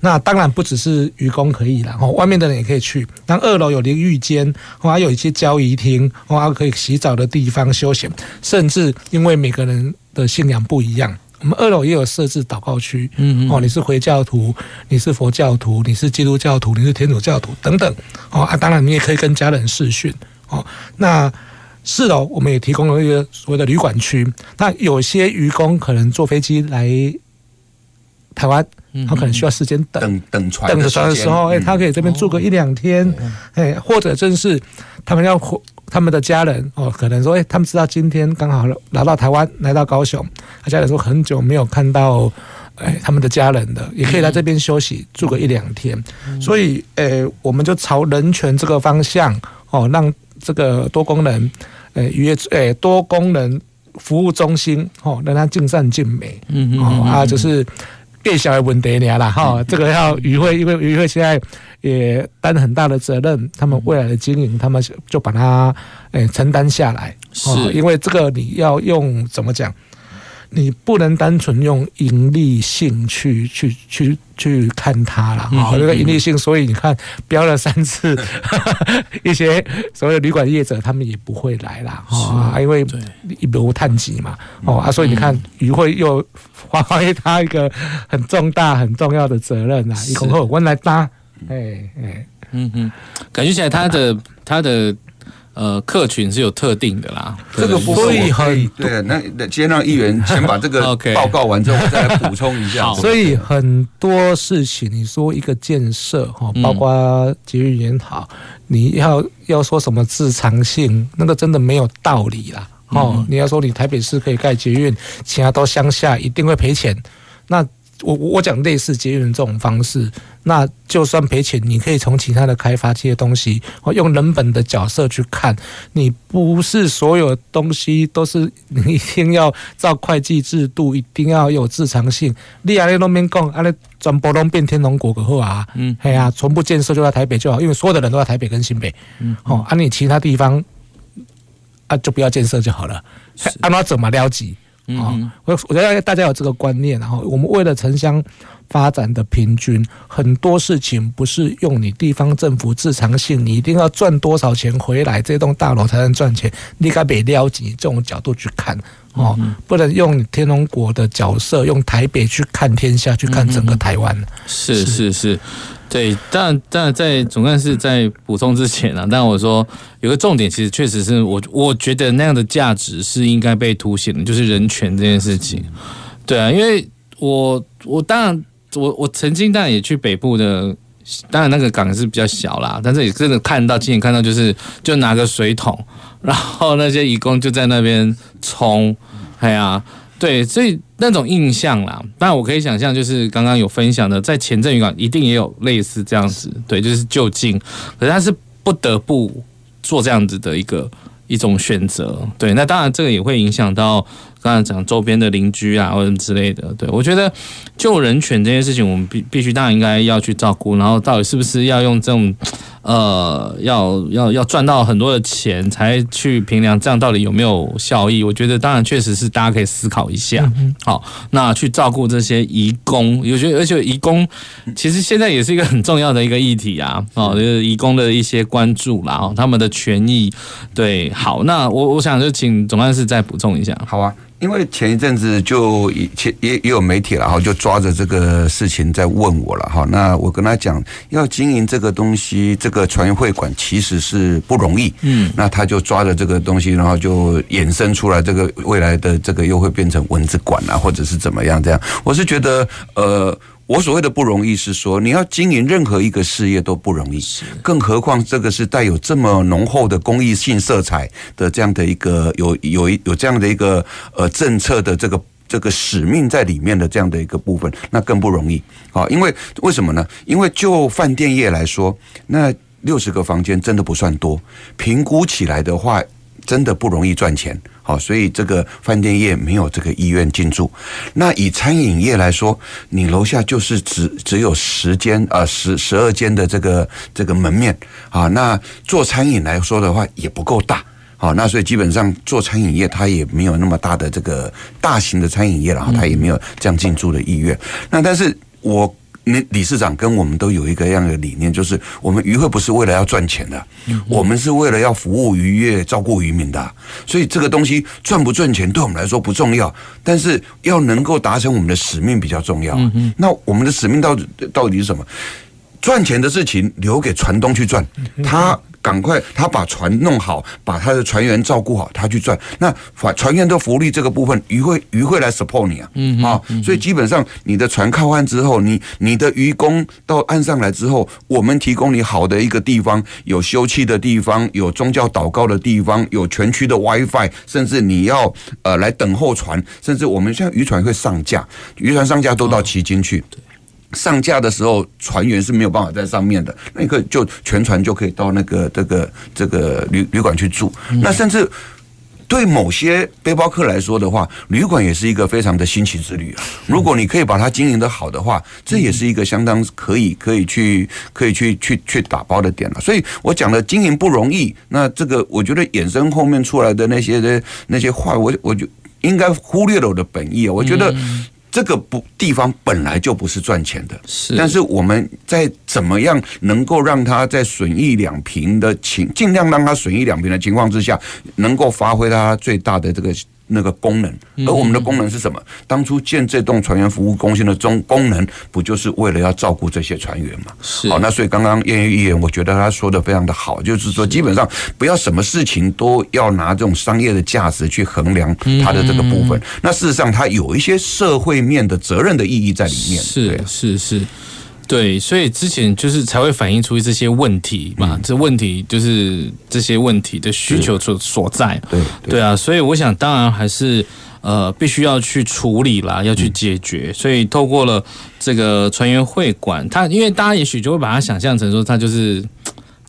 那当然不只是渔工可以了，哦，外面的人也可以去。那二楼有淋浴间，哦，还有一些交谊厅，哦，还可以洗澡的地方休闲，甚至因为每个人的信仰不一样。我们二楼也有设置祷告区，嗯嗯，哦，你是回教徒，你是佛教徒，你是基督教徒，你是天主教徒等等，哦啊，当然你也可以跟家人视讯，哦，那四楼我们也提供了一个所谓的旅馆区，那有些渔工可能坐飞机来台湾，他可能需要时间等等等船等着船的时候，哎，他可以这边住个一两天，哎，或者正是他们要回。他们的家人哦，可能说，哎，他们知道今天刚好来到台湾，来到高雄，他家人说很久没有看到，哎，他们的家人的，也可以来这边休息，住个一两天。所以，哎，我们就朝人权这个方向哦，让这个多功能，哎，渔业，哎，多功能服务中心哦，让它尽善尽美。嗯嗯哦啊，就是。变小的问题了啦，哈，这个要渔会，因为渔会现在也担很大的责任，他们未来的经营，他们就把它诶承担下来，是因为这个你要用怎么讲？你不能单纯用盈利性去去去去看它了，哈，这个盈利性，所以你看标了三次，(laughs) 一些所谓的旅馆业者他们也不会来啦，啊，因为一无探及嘛，哦啊，所以你看渔会又 (laughs) 发挥他一个很重大很重要的责任啊，以后我来搭，哎哎，嗯嗯，感觉起来他的他的。呃，客群是有特定的啦，这个所以很对。那那先让议员先把这个 (laughs) 报告完之后，我再来补充一下。所以很多事情，你说一个建设哈，包括捷运也好，你要要说什么自偿性，那个真的没有道理啦。哦，你要说你台北市可以盖捷运，其他都乡下一定会赔钱，那。我我讲类似捷运这种方式，那就算赔钱，你可以从其他的开发这些东西，我用人本的角色去看，你不是所有东西都是你一定要照会计制度，一定要有自偿性。你啊，你都免讲，啊，你全部都变天龙国个好啊？嗯，哎呀，全部建设就在台北就好，因为所有的人都在台北跟新北。嗯，哦，啊，你其他地方啊，就不要建设就好了。按他怎么了解？嗯，我我觉得大家有这个观念，然后我们为了城乡发展的平均，很多事情不是用你地方政府自偿性，你一定要赚多少钱回来，这栋大楼才能赚钱，你该别了解这种角度去看哦，不能用天龙国的角色，用台北去看天下，去看整个台湾。是是是。对，但但在总干事在补充之前啊，但我说有个重点，其实确实是我我觉得那样的价值是应该被凸显的，就是人权这件事情。对啊，因为我我当然我我曾经当然也去北部的，当然那个港是比较小啦，但是也真的看到亲眼看到，就是就拿个水桶，然后那些义工就在那边冲，哎呀。对，所以那种印象啦，当然我可以想象，就是刚刚有分享的，在前镇渔港一定也有类似这样子，对，就是就近，可是他是不得不做这样子的一个一种选择，对，那当然这个也会影响到刚才讲周边的邻居啊或者之类的，对，我觉得救人权这件事情，我们必必须当然应该要去照顾，然后到底是不是要用这种。呃，要要要赚到很多的钱才去评量，这样到底有没有效益？我觉得当然确实是大家可以思考一下。好，那去照顾这些移工，我觉得而且移工其实现在也是一个很重要的一个议题啊。哦，就是移工的一些关注啦，他们的权益。对，好，那我我想就请总干事再补充一下。好啊。因为前一阵子就前也也有媒体了哈，就抓着这个事情在问我了哈。那我跟他讲，要经营这个东西，这个船员会馆其实是不容易。嗯，那他就抓着这个东西，然后就衍生出来这个未来的这个又会变成文字馆啊，或者是怎么样这样。我是觉得呃。我所谓的不容易是说，你要经营任何一个事业都不容易，更何况这个是带有这么浓厚的公益性色彩的这样的一个有有一有这样的一个呃政策的这个这个使命在里面的这样的一个部分，那更不容易啊！因为为什么呢？因为就饭店业来说，那六十个房间真的不算多，评估起来的话，真的不容易赚钱。好，所以这个饭店业没有这个意愿进驻。那以餐饮业来说，你楼下就是只只有十间啊，十十二间的这个这个门面啊。那做餐饮来说的话，也不够大。好，那所以基本上做餐饮业，它也没有那么大的这个大型的餐饮业，然后它也没有这样进驻的意愿。那但是我。你理事长跟我们都有一个样的理念，就是我们渔会不是为了要赚钱的，我们是为了要服务渔业、照顾渔民的。所以这个东西赚不赚钱对我们来说不重要，但是要能够达成我们的使命比较重要。那我们的使命到底到底是什么？赚钱的事情留给船东去赚，他。赶快，他把船弄好，把他的船员照顾好，他去赚。那船船员的福利这个部分，渔会渔会来 support 你啊，嗯啊，所以基本上你的船靠岸之后，你你的渔工到岸上来之后，我们提供你好的一个地方，有休憩的地方，有宗教祷告的地方，有全区的 WiFi，甚至你要呃来等候船，甚至我们现在渔船会上架，渔船上架都到旗津去。哦上架的时候，船员是没有办法在上面的，那个就全船就可以到那个这个这个旅旅馆去住。那甚至对某些背包客来说的话，旅馆也是一个非常的新奇之旅啊。如果你可以把它经营的好的话，这也是一个相当可以可以去可以去去去打包的点了。所以我讲的经营不容易，那这个我觉得衍生后面出来的那些的那些话，我我就应该忽略了我的本意啊。我觉得。这个不地方本来就不是赚钱的，是，但是我们在怎么样能够让它在损益两平的情，尽量让它损益两平的情况之下，能够发挥它最大的这个。那个功能，而我们的功能是什么？当初建这栋船员服务中心的中功能，不就是为了要照顾这些船员吗？是。好，那所以刚刚燕玉议员，我觉得他说的非常的好，就是说基本上不要什么事情都要拿这种商业的价值去衡量它的这个部分。那事实上，它有一些社会面的责任的意义在里面。是是是。对，所以之前就是才会反映出这些问题嘛，嗯、这问题就是这些问题的需求所所在。对对，对啊，所以我想当然还是呃必须要去处理啦，要去解决。嗯、所以透过了这个船员会馆，它因为大家也许就会把它想象成说它就是。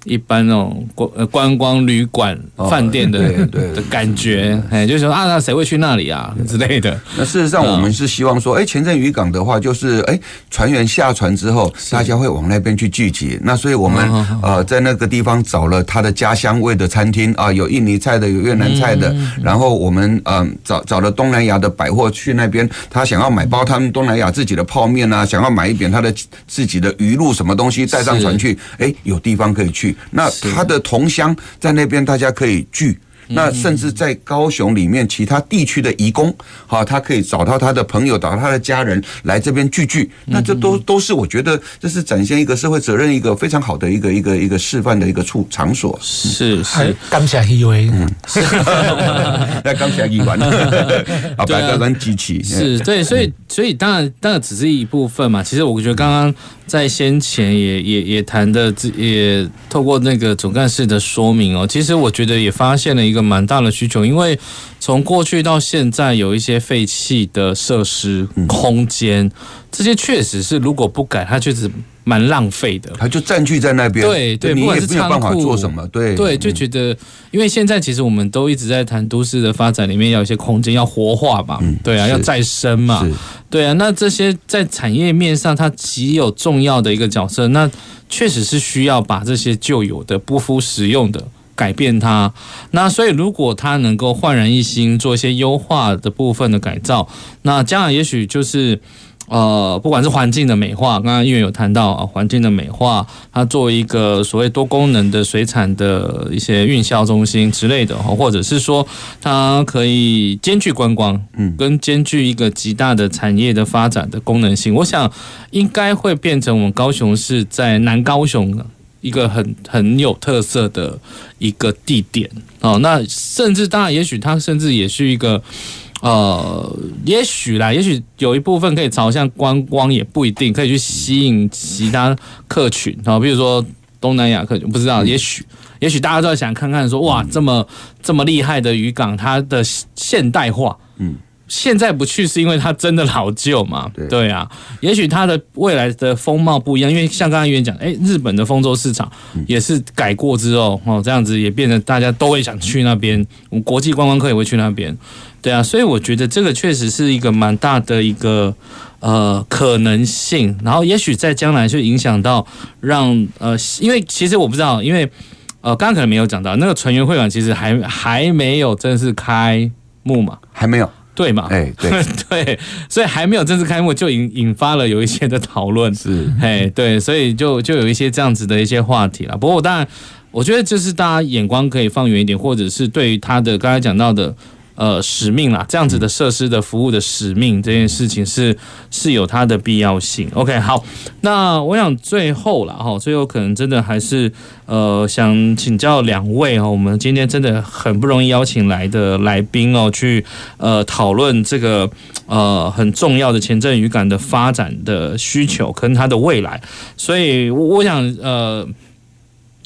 一般那种观呃观光旅馆饭店的的感觉，哎，就是说啊，那谁会去那里啊之类的？那事实上，我们是希望说，哎，前镇渔港的话，就是哎，船员下船之后，大家会往那边去聚集。那所以我们呃在那个地方找了他的家乡味的餐厅啊，有印尼菜的，有越南菜的。然后我们嗯找找了东南亚的百货去那边，他想要买包他们东南亚自己的泡面啊，想要买一点他的自己的鱼露什么东西带上船去，哎，有地方可以去。那他的同乡在那边，大家可以聚。那甚至在高雄里面其他地区的移工，好，他可以找到他的朋友，找到他的家人来这边聚聚。那这都都是我觉得这是展现一个社会责任一个非常好的一个一个一个示范的一个处场所。是是，感谢一位，嗯，(laughs) 那感谢一位，(laughs) 啊，白哥跟机器是对，所以所以当然当然只是一部分嘛。其实我觉得刚刚在先前也也也谈的，也透过那个总干事的说明哦，其实我觉得也发现了一个。蛮大的需求，因为从过去到现在，有一些废弃的设施、空间，这些确实是如果不改，它确实蛮浪费的。它就占据在那边，对对，不管是仓库做什么，对对，就觉得，因为现在其实我们都一直在谈都市的发展，里面要有一些空间要活化嘛，对啊，要再生嘛，对啊，那这些在产业面上，它极有重要的一个角色，那确实是需要把这些旧有的不敷使用的。改变它，那所以如果它能够焕然一新，做一些优化的部分的改造，那将来也许就是，呃，不管是环境的美化，刚刚议员有谈到啊，环境的美化，它作为一个所谓多功能的水产的一些运销中心之类的，或者是说它可以兼具观光，嗯，跟兼具一个极大的产业的发展的功能性，我想应该会变成我们高雄市在南高雄一个很很有特色的一个地点。哦，那甚至当然，也许它甚至也是一个呃，也许啦，也许有一部分可以朝向观光，也不一定可以去吸引其他客群啊，比如说东南亚客群，不知道，也许，也许大家都在想看看说，哇，这么这么厉害的渔港，它的现代化，嗯。现在不去是因为它真的老旧嘛？对，对啊，也许它的未来的风貌不一样，因为像刚刚议员讲，哎，日本的丰州市场也是改过之后哦，这样子也变得大家都会想去那边，我们国际观光客也会去那边，对啊，所以我觉得这个确实是一个蛮大的一个呃可能性，然后也许在将来就影响到让呃，因为其实我不知道，因为呃，刚刚可能没有讲到那个船员会馆其实还还没有正式开幕嘛，还没有。对嘛？哎，对 (laughs) 对，所以还没有正式开幕，就引引发了有一些的讨论。是，哎，对，所以就就有一些这样子的一些话题了。不过我当然，我觉得就是大家眼光可以放远一点，或者是对于他的刚才讲到的。呃，使命啦，这样子的设施的服务的使命这件事情是是有它的必要性。OK，好，那我想最后了哈，最后可能真的还是呃，想请教两位哦，我们今天真的很不容易邀请来的来宾哦，去呃讨论这个呃很重要的前镇渔港的发展的需求跟它的未来，所以我想呃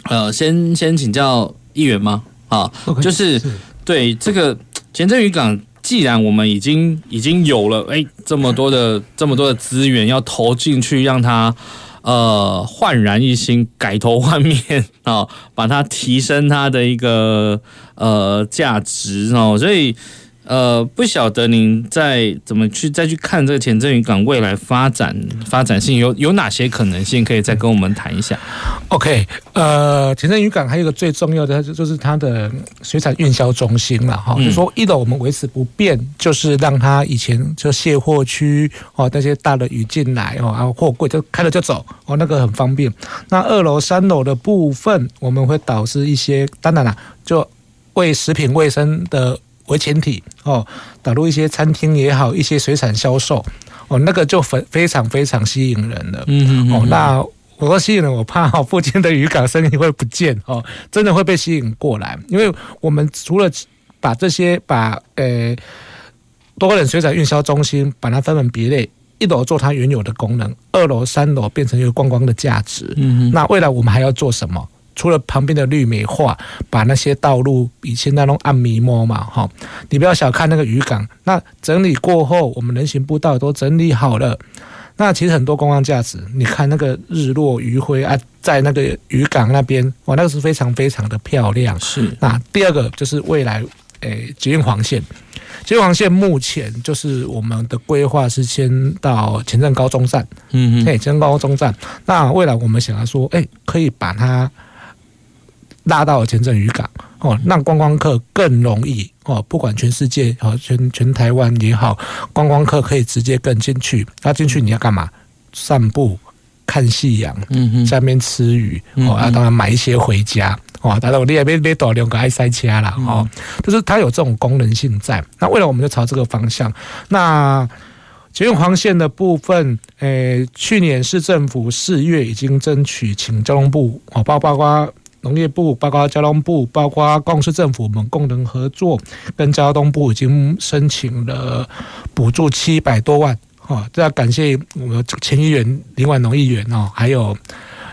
呃，先先请教议员吗？啊，okay, 就是，是对这个。前镇渔港，既然我们已经已经有了哎这么多的 (laughs) 这么多的资源要投进去，让它呃焕然一新、改头换面啊，(laughs) 把它提升它的一个呃价值哦，所以。呃，不晓得您在怎么去再去看这个前镇渔港未来发展发展性有有哪些可能性，可以再跟我们谈一下？OK，呃，前镇渔港还有一个最重要的，就是它的水产运销中心了哈。就说一楼我们维持不变，就是让它以前就卸货区哦，那些大的鱼进来哦，然后货柜就开了就走哦，那个很方便。那二楼、三楼的部分，我们会导致一些，当然了，就为食品卫生的。为前提哦，导入一些餐厅也好，一些水产销售哦，那个就非非常非常吸引人了。嗯嗯哦，那我说吸引人，我怕哦，附近的渔港生意会不见哦，真的会被吸引过来，因为我们除了把这些把呃多人水产运销中心把它分门别类，一楼做它原有的功能，二楼、三楼变成一个观光的价值。嗯嗯，那未来我们还要做什么？除了旁边的绿美化，把那些道路以前那种暗迷摸嘛，哈，你不要小看那个渔港。那整理过后，我们人行步道都整理好了。那其实很多观光价值，你看那个日落余晖啊，在那个渔港那边，哇，那个是非常非常的漂亮。是。那第二个就是未来，诶、欸，捷运黄线，捷运黄线目前就是我们的规划是先到前镇高中站，嗯嗯，哎，前镇高中站。那未来我们想要说，诶、欸，可以把它。拉到前镇渔港哦，让观光客更容易哦，不管全世界哦，全全台湾也好，观光客可以直接更进去。那进去你要干嘛？散步、看夕阳，嗯嗯，下面吃鱼哦，啊，当然买一些回家哦。当然我你也别别多两个爱塞车啦哦，就是它有这种功能性在。那未来我们就朝这个方向。那捷运黄线的部分，诶，去年市政府四月已经争取请交通部哦，包包括。农业部、包括交通部、包括高雄市政府，我们共同合作，跟交通部已经申请了补助七百多万。哈，这要感谢我们前议员林婉农议员哦，还有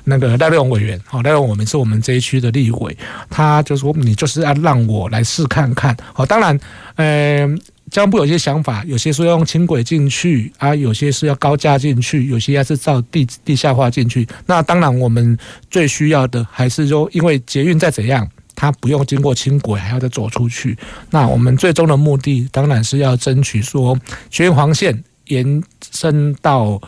那个赖瑞隆委员。哦，赖瑞隆我们是我们这一区的立委，他就说你就是要让我来试看看。哦，当然，嗯。交通部有些想法，有些说要用轻轨进去啊，有些是要高架进去，有些还是照地地下化进去。那当然，我们最需要的还是说，因为捷运再怎样，它不用经过轻轨，还要再走出去。那我们最终的目的，当然是要争取说，全黄线延伸到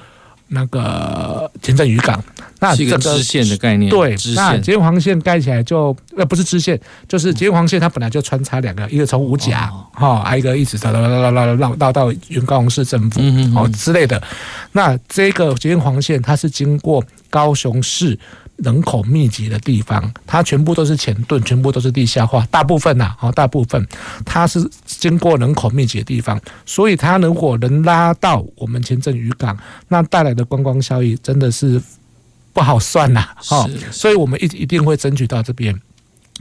那个前镇渔港。那是一个支线的概念，对，那捷运黄线盖起来就呃不是支线，就是捷运黄线它本来就穿插两个，一个从五甲哈，还有一个一直绕绕绕绕绕绕到云高雄市政府哦之类的。那这个捷运黄线它是经过高雄市人口密集的地方，它全部都是前盾，全部都是地下化，大部分呐，哦大部分它是经过人口密集的地方，所以它如果能拉到我们前镇渔港，那带来的观光效益真的是。不好算呐，哦，所以我们一一定会争取到这边。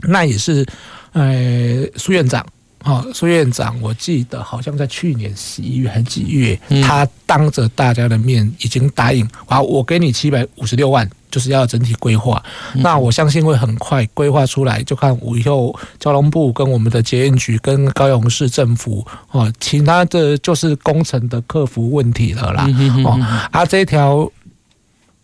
那也是，呃，苏院长哦，苏院长，我记得好像在去年十一月还是几月，嗯、他当着大家的面已经答应，好，我给你七百五十六万，就是要整体规划。嗯、那我相信会很快规划出来，就看我以后交通部跟我们的捷运局跟高雄市政府哦，其他的就是工程的克服问题了啦。嗯、哦，啊，这一条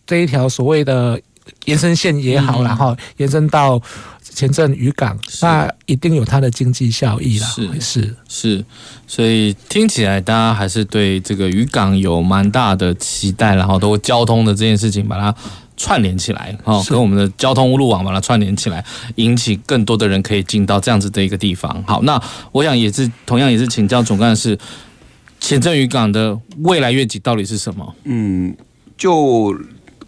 这一条所谓的延伸线也好，然后、嗯、延伸到。前镇渔港，那一定有它的经济效益啦。是是是，所以听起来大家还是对这个渔港有蛮大的期待，然后都交通的这件事情把它串联起来，哦，跟我们的交通路网把它串联起来，引起更多的人可以进到这样子的一个地方。好，那我想也是同样也是请教总干事，前镇渔港的未来愿景到底是什么？嗯，就。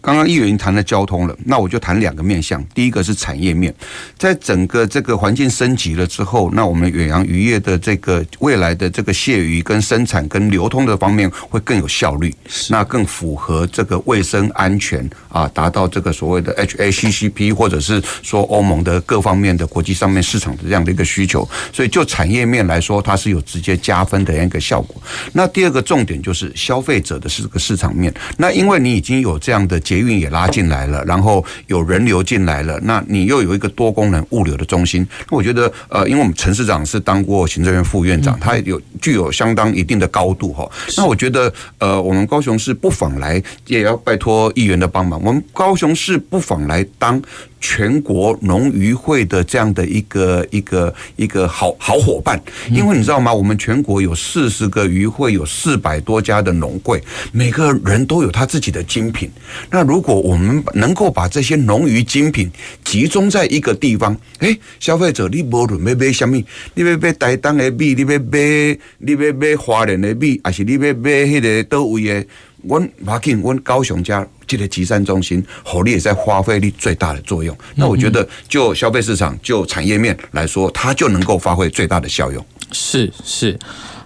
刚刚议员谈了交通了，那我就谈两个面向。第一个是产业面，在整个这个环境升级了之后，那我们远洋渔业的这个未来的这个卸鱼跟生产跟流通的方面会更有效率，那更符合这个卫生安全啊，达到这个所谓的 HACCP 或者是说欧盟的各方面的国际上面市场的这样的一个需求。所以就产业面来说，它是有直接加分的一个效果。那第二个重点就是消费者的是这个市场面，那因为你已经有这样的。捷运也拉进来了，然后有人流进来了，那你又有一个多功能物流的中心，那我觉得呃，因为我们陈市长是当过行政院副院长，他有具有相当一定的高度哈。那我觉得呃，我们高雄市不妨来，也要拜托议员的帮忙，我们高雄市不妨来当。全国农渔会的这样的一个一个一个好好伙伴，因为你知道吗？我们全国有四十个渔会，有四百多家的农会，每个人都有他自己的精品。那如果我们能够把这些农渔精品集中在一个地方，哎，消费者你无论要买什么，你要买台东的米，你要买你要买花莲的米，还是你要买那个倒位的？我马紧，我高雄家这个集散中心，火力也在发挥力最大的作用。那我觉得，就消费市场、就产业面来说，它就能够发挥最大的效用。是是，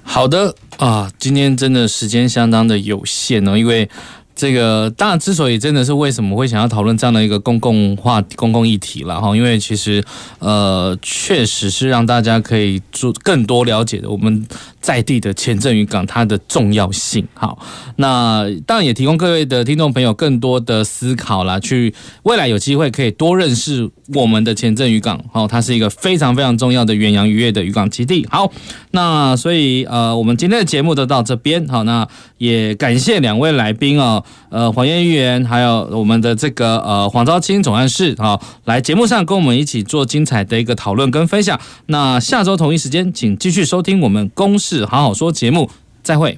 好的啊，今天真的时间相当的有限哦，因为。这个当然，之所以真的是为什么会想要讨论这样的一个公共话公共议题了哈，因为其实呃，确实是让大家可以做更多了解的我们在地的前镇渔港它的重要性。好，那当然也提供各位的听众朋友更多的思考啦，去未来有机会可以多认识我们的前镇渔港。好，它是一个非常非常重要的远洋渔业的渔港基地。好，那所以呃，我们今天的节目就到这边。好，那也感谢两位来宾哦。呃，黄燕议员，还有我们的这个呃黄昭清总干事啊，来节目上跟我们一起做精彩的一个讨论跟分享。那下周同一时间，请继续收听我们《公事好好说》节目，再会。《